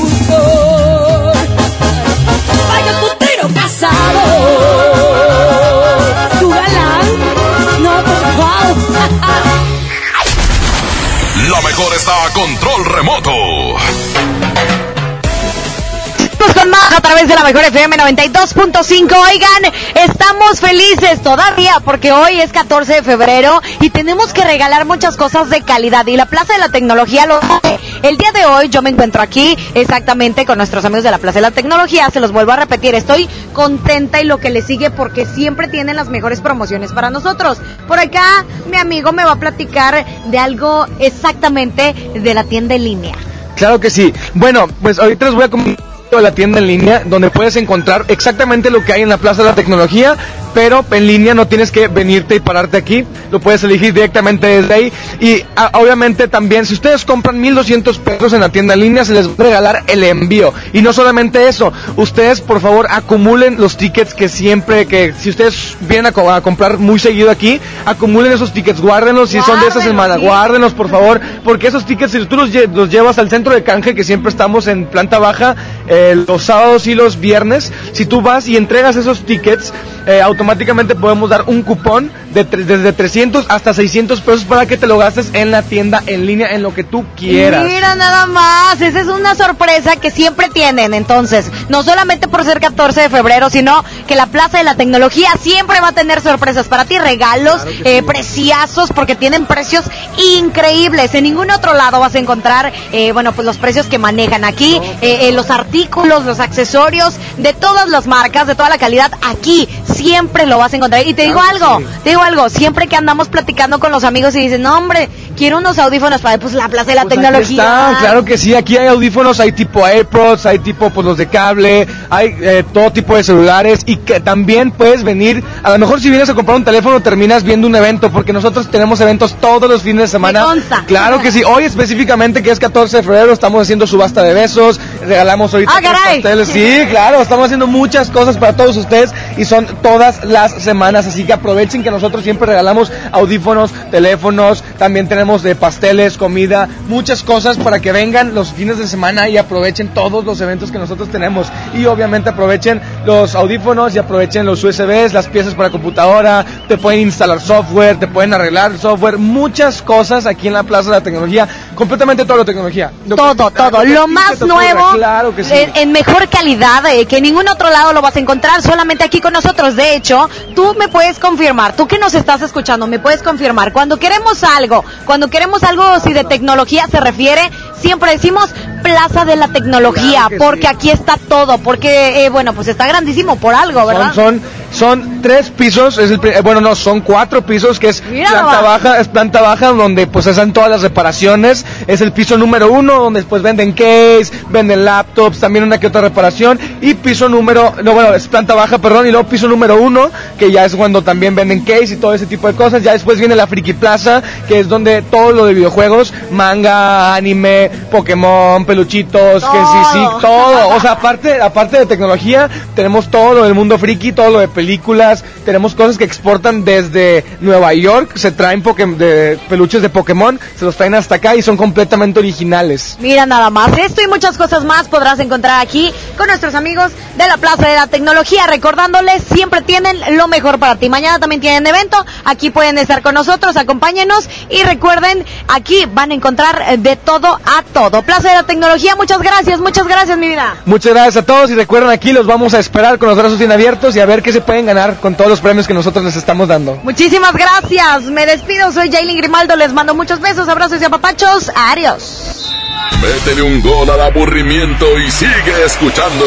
La mejor está a control remoto. Pues con más a través de la mejor FM 92.5. Oigan, estamos felices todavía porque hoy es 14 de febrero y tenemos que regalar muchas cosas de calidad y la Plaza de la Tecnología lo hace. El día de hoy yo me encuentro aquí exactamente con nuestros amigos de la Plaza de la Tecnología. Se los vuelvo a repetir, estoy contenta y lo que le sigue porque siempre tienen las mejores promociones para nosotros. Por acá mi amigo me va a platicar de algo exactamente de la tienda en línea. Claro que sí. Bueno, pues ahorita les voy a comentar la tienda en línea donde puedes encontrar exactamente lo que hay en la Plaza de la Tecnología, pero en línea no tienes que venirte y pararte aquí, lo puedes elegir directamente desde ahí. Y ah, obviamente también si ustedes compran 1200 pesos en la tienda en línea se les va a regalar el envío. Y no solamente eso, ustedes por favor acumulen los tickets que siempre que si ustedes vienen a, co- a comprar muy seguido aquí, acumulen esos tickets, guárdenlos. Si son de esta semana, guárdenlos por favor, porque esos tickets si tú los, lle- los llevas al centro de canje que siempre estamos en planta baja eh, los sábados y los viernes, si tú vas y entregas esos tickets, eh, automáticamente podemos dar un cupón de desde 300 hasta 600 pesos para que te lo gastes en la tienda en línea en lo que tú quieras. Mira nada más, esa es una sorpresa que siempre tienen. Entonces, no solamente por ser 14 de febrero, sino que la Plaza de la Tecnología siempre va a tener sorpresas para ti, regalos eh, preciazos, porque tienen precios increíbles. En ningún otro lado vas a encontrar, eh, bueno, pues los precios que manejan aquí, los artículos, los accesorios de todas las marcas, de toda la calidad. Aquí siempre lo vas a encontrar. Y te digo algo, te digo algo, siempre que andamos platicando con los amigos y dicen, no hombre, quiero unos audífonos para pues la Plaza de la Pues aquí Tecnología. están, claro que sí, aquí hay audífonos, hay tipo AirPods, hay tipo pues los de cable, hay eh, todo tipo de celulares y que también puedes venir, a lo mejor si vienes a comprar un teléfono terminas viendo un evento, porque nosotros tenemos eventos todos los fines de semana. Claro que sí, hoy específicamente que es 14 de febrero estamos haciendo subasta de besos, regalamos ahorita Ah, pasteles, sí, claro, estamos haciendo muchas cosas para todos ustedes y son todas las semanas, así que aprovechen que nosotros siempre regalamos audífonos, teléfonos, también tenemos de pasteles, comida, muchas cosas para que vengan los fines de semana y aprovechen todos los eventos que nosotros tenemos. Y obviamente aprovechen los audífonos y aprovechen los USBs, las piezas para computadora, te pueden instalar software, te pueden arreglar software, muchas cosas aquí en la Plaza de la Tecnología, completamente toda la tecnología. Lo que- Todo, todo, lo más nuevo, claro que sí. en, en mejor calidad, eh, que en ningún otro lado lo vas a encontrar, solamente aquí con nosotros. De hecho, tú me puedes confirmar, tú que nos estás escuchando, me puedes confirmar, cuando queremos algo, cuando queremos algo, si de tecnología se refiere, siempre decimos Plaza de la Tecnología, Claro porque aquí está todo, porque, eh, bueno, pues está grandísimo por algo, ¿verdad? Son, son, son tres pisos, es el, eh, bueno, no, son cuatro pisos, que es Mira planta nomás. baja, es planta baja donde pues hacen todas las reparaciones, es el piso número uno donde pues venden case, venden laptops, también una que otra reparación, y piso número, no, bueno, es planta baja, perdón, y luego piso número uno, que ya es cuando también venden case y todo ese tipo de cosas, ya después viene la Friki Plaza, que es donde todo lo de videojuegos, manga, anime, Pokémon, peluchitos, que sí, sí, Todo. todo, o sea, aparte, aparte de tecnología, tenemos todo lo del mundo friki, todo lo de películas, tenemos cosas que exportan desde Nueva York, se traen de peluches de Pokémon, se los traen hasta acá y son completamente originales. Mira nada más, esto y muchas cosas más podrás encontrar aquí con nuestros amigos de la Plaza de la Tecnología, recordándoles, siempre tienen lo mejor para ti. Mañana también tienen evento, aquí pueden estar con nosotros, acompáñenos y recuerden, aquí van a encontrar de todo a todo. Plaza de la Tecnología, muchas gracias, muchas gracias mi vida. Muchas gracias a todos y recuerden aquí los vamos a esperar con los brazos bien abiertos y a ver qué se pueden ganar con todos los premios que nosotros les estamos dando. Muchísimas gracias, me despido, soy Jailin Grimaldo, les mando muchos besos, abrazos y apapachos, adiós. Métele un gol al aburrimiento y sigue escuchando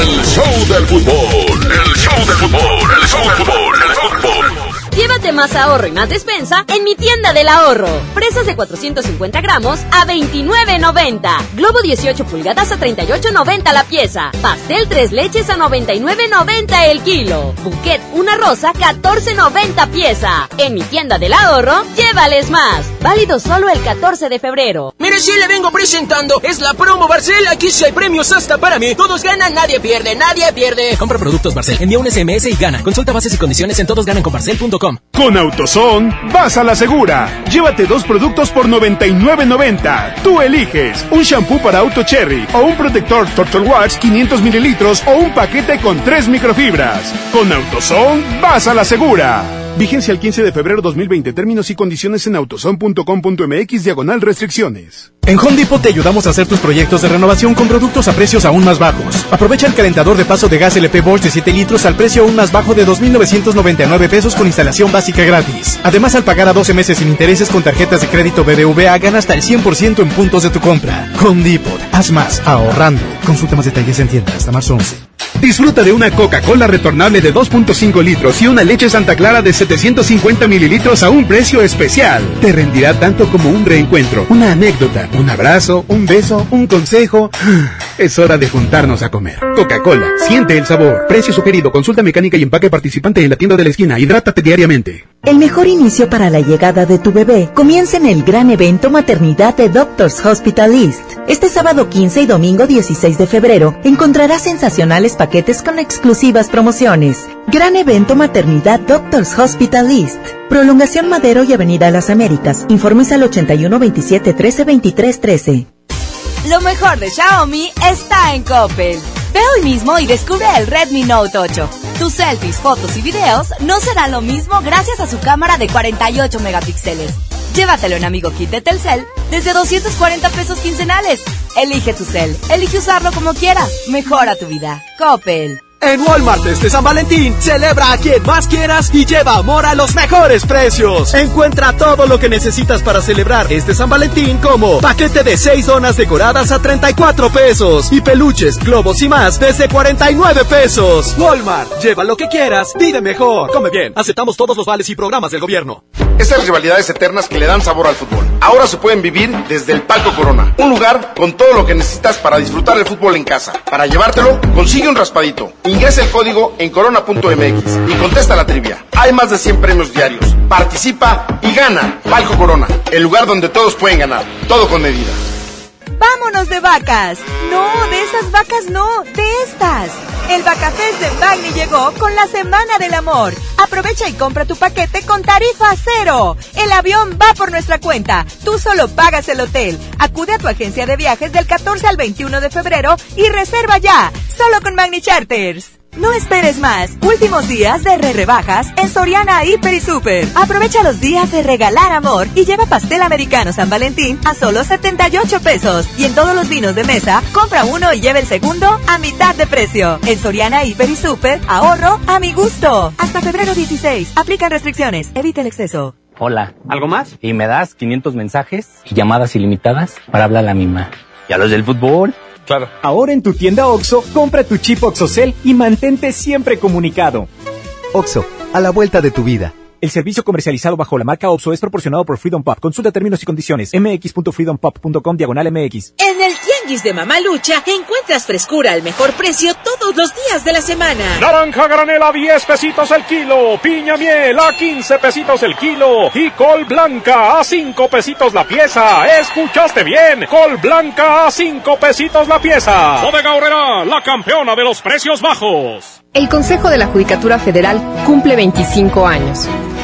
el show del fútbol. El show del fútbol, el show del fútbol, el show del fútbol. Llévate más ahorro y más despensa en mi tienda del ahorro. Fresas de 450 gramos a 29.90. Globo 18 pulgadas a 38.90 la pieza. Pastel tres leches a 99.90 el kilo. Bouquet una rosa 14.90 pieza. En mi tienda del ahorro, llévales más. Válido solo el 14 de febrero. Mire, si le vengo presentando, es la promo Barcel. Aquí sí hay premios hasta para mí. Todos ganan, nadie pierde, nadie pierde. Compra productos Barcel, envía un SMS y gana. Consulta bases y condiciones en todosgananconbarcel.com. Con AutoZone, vas a la segura. Llévate dos productos por 99.90. Tú eliges un shampoo para auto cherry o un protector Turtle Wax 500 mililitros o un paquete con tres microfibras. Con AutoZone, vas a la segura. Vigencia el 15 de febrero 2020. Términos y condiciones en autoson.com.mx diagonal restricciones. En Home te ayudamos a hacer tus proyectos de renovación con productos a precios aún más bajos. Aprovecha el calentador de paso de gas LP Bosch de 7 litros al precio aún más bajo de 2.999 pesos con instalación básica gratis. Además, al pagar a 12 meses sin intereses con tarjetas de crédito BBVA, gana hasta el 100% en puntos de tu compra. Home. Haz más ahorrando. Consulta más detalles en tienda hasta marzo 11. Disfruta de una Coca-Cola retornable de 2.5 litros y una leche Santa Clara de 750 mililitros a un precio especial. Te rendirá tanto como un reencuentro, una anécdota, un abrazo, un beso, un consejo. Es hora de juntarnos a comer. Coca-Cola, siente el sabor. Precio sugerido, consulta mecánica y empaque participante en la tienda de la esquina. Hidrátate diariamente. El mejor inicio para la llegada de tu bebé comienza en el gran evento Maternidad de Doctors Hospital East. Este sábado 15 y domingo 16 de febrero encontrarás sensacionales paquetes con exclusivas promociones. Gran evento Maternidad Doctors Hospital East. Prolongación Madero y Avenida Las Américas. Informes al 81 27 13 23 13. Lo mejor de Xiaomi está en Coppel. Ve hoy mismo y descubre el Redmi Note 8. Tus selfies, fotos y videos no serán lo mismo gracias a su cámara de 48 megapíxeles. Llévatelo en Amigo Kit de Telcel desde 240 pesos quincenales. Elige tu cel, elige usarlo como quieras. Mejora tu vida. Coppel. En Walmart este San Valentín, celebra a quien más quieras y lleva amor a los mejores precios. Encuentra todo lo que necesitas para celebrar este San Valentín como paquete de 6 donas decoradas a 34 pesos y peluches, globos y más desde 49 pesos. Walmart, lleva lo que quieras, vive mejor. Come bien, aceptamos todos los vales y programas del gobierno. Esas rivalidades eternas que le dan sabor al fútbol. Ahora se pueden vivir desde el Palco Corona. Un lugar con todo lo que necesitas para disfrutar el fútbol en casa. Para llevártelo, consigue un raspadito. Ingresa el código en corona.mx y contesta la trivia. Hay más de 100 premios diarios. Participa y gana. Palco Corona, el lugar donde todos pueden ganar. Todo con medida. ¡Vámonos de vacas! No, de esas vacas no, de estas. El Vacafest de Magni llegó con la Semana del Amor. Aprovecha y compra tu paquete con tarifa cero. El avión va por nuestra cuenta. Tú solo pagas el hotel. Acude a tu agencia de viajes del 14 al 21 de febrero y reserva ya. Solo con Magni Charters. No esperes más. Últimos días de re rebajas en Soriana Hiper y Super. Aprovecha los días de regalar amor y lleva pastel americano San Valentín a solo 78 pesos. Y en todos los vinos de mesa, compra uno y lleva el segundo a mitad de precio. En Soriana Hiper y Super, ahorro a mi gusto. Hasta febrero 16. Aplican restricciones. Evita el exceso. Hola. ¿Algo más? Y me das 500 mensajes y llamadas ilimitadas para hablar a la misma. ¿Y a los del fútbol? Claro. Ahora en tu tienda OXO, compra tu chip OXOCEL y mantente siempre comunicado. OXO, a la vuelta de tu vida. El servicio comercializado bajo la marca OPSO es proporcionado por Freedom Pop. Consulta términos y condiciones. mx.freedompop.com diagonal mx. En el Tianguis de Mamalucha encuentras frescura al mejor precio todos los días de la semana. Naranja granela a 10 pesitos el kilo. Piña miel a 15 pesitos el kilo. Y col blanca a 5 pesitos la pieza. ¿Escuchaste bien? Col blanca a 5 pesitos la pieza. Bodega Horrera, la campeona de los precios bajos. El Consejo de la Judicatura Federal cumple 25 años.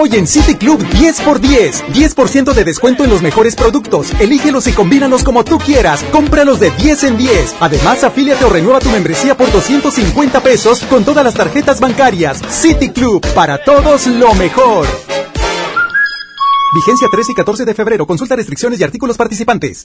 Hoy en City Club 10 por 10. 10% de descuento en los mejores productos. Elígelos y combínalos como tú quieras. Cómpralos de 10 en 10. Además, afíliate o renueva tu membresía por 250 pesos con todas las tarjetas bancarias. City Club, para todos lo mejor. Vigencia 13 y 14 de febrero. Consulta restricciones y artículos participantes.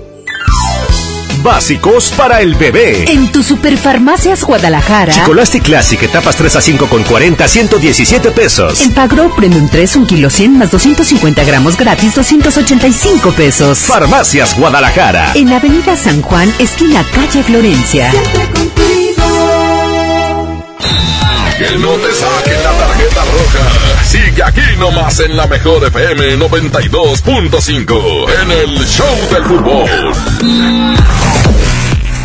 Básicos para el bebé. En tu Superfarmacias Guadalajara. Chicolastic Classic, etapas 3 a 5 con 40, 117 pesos. En Pagro Premium 3, un kilo 100 más 250 gramos gratis, 285 pesos. Farmacias Guadalajara. En Avenida San Juan, esquina calle Florencia. Que no te saquen la tarjeta roja. Sigue aquí nomás en la mejor FM 92.5 en el Show del Fútbol.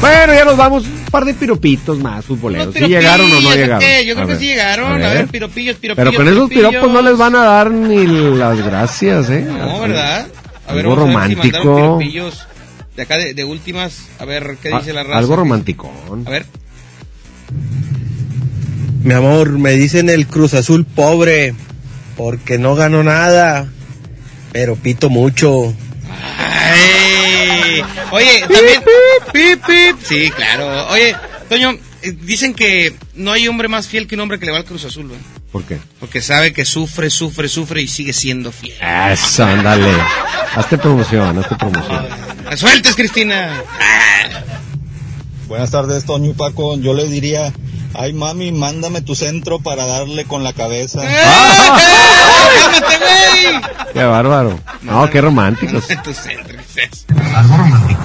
Bueno, ya nos vamos. Un par de piropitos más futboleros. ¿Sí llegaron o no llegaron? Yo creo A que ver. sí llegaron. A ver, piropillos, piropillos. Pero con esos piropos no les van a dar ni las gracias, ¿eh? No, ¿verdad? A ver, Algo a si romántico. piropillos de acá de, de últimas. A ver qué Ah, dice la raza. Algo romántico. A ver. Mi amor, me dicen el Cruz Azul pobre porque no ganó nada, pero pito mucho. Ay. Oye, también. Pip, pip. Sí, claro. Oye, Toño, eh, dicen que no hay hombre más fiel que un hombre que le va al Cruz Azul, ¿verdad? ¿Por qué? Porque sabe que sufre, sufre, sufre y sigue siendo fiel. Eso, ándale. Hazte promoción, hazte promoción. ¡Sueltes, Cristina! Buenas tardes, Toño y Paco. Yo le diría, ay mami, mándame tu centro para darle con la cabeza. ¡Cálmate, güey! Qué bárbaro. No, qué románticos.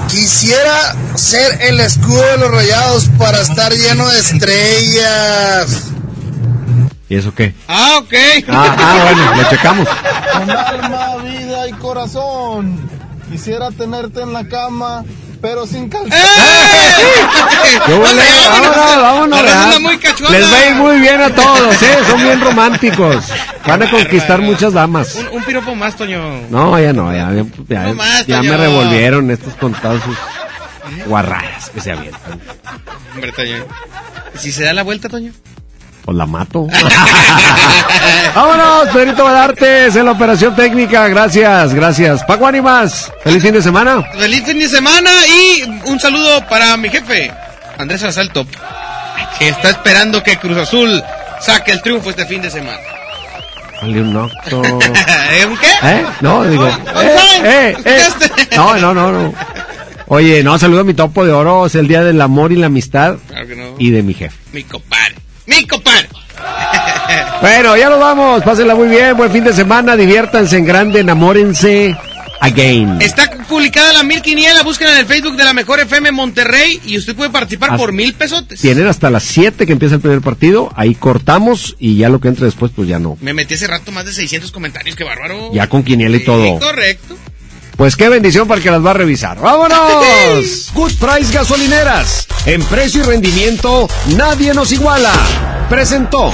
Quisiera ser el escudo de los rayados para estar lleno de estrellas. ¿Y eso qué? Ah, ok. Ah, ah, bueno, lo checamos. Con alma, vida y corazón. Quisiera tenerte en la cama, pero sin calzón. Vámonos, vámonos. Les va a ir muy bien a todos, ¿eh? Son bien románticos. Van a conquistar muchas damas. Un, un piropo más, Toño. No, ya no, ya, ya, ya- No más, ya me revolvieron estos con todas sus guarradas que se avientan. Hombre, Toño. Si se da la vuelta, Toño. Pues la mato. Vámonos, Pedrito Vedartes en la operación técnica. Gracias, gracias. Paco Ánimas, feliz fin de semana. Feliz fin de semana y un saludo para mi jefe, Andrés Asalto, que está esperando que Cruz Azul saque el triunfo este fin de semana. Dale un octo. ¿Eh, ¿Un qué? ¿Eh? No, digo. Oh, eh, eh, eh. No, no, no, no. Oye, no, saludo a mi topo de oro. Es el día del amor y la amistad. Claro que no. Y de mi jefe. Mi compadre. Mi compadre. Bueno, ya nos vamos. Pásenla muy bien. Buen fin de semana. Diviértanse en grande. Enamórense. Again. Está publicada la mil quiniela, busquen en el Facebook de la Mejor FM Monterrey y usted puede participar por mil pesotes. Tienen hasta las 7 que empieza el primer partido. Ahí cortamos y ya lo que entre después, pues ya no. Me metí hace rato más de 600 comentarios, qué bárbaro. Ya con quiniela y Sí, todo. correcto. Pues qué bendición para el que las va a revisar. ¡Vámonos! Good Price Gasolineras. En precio y rendimiento, nadie nos iguala. Presentó.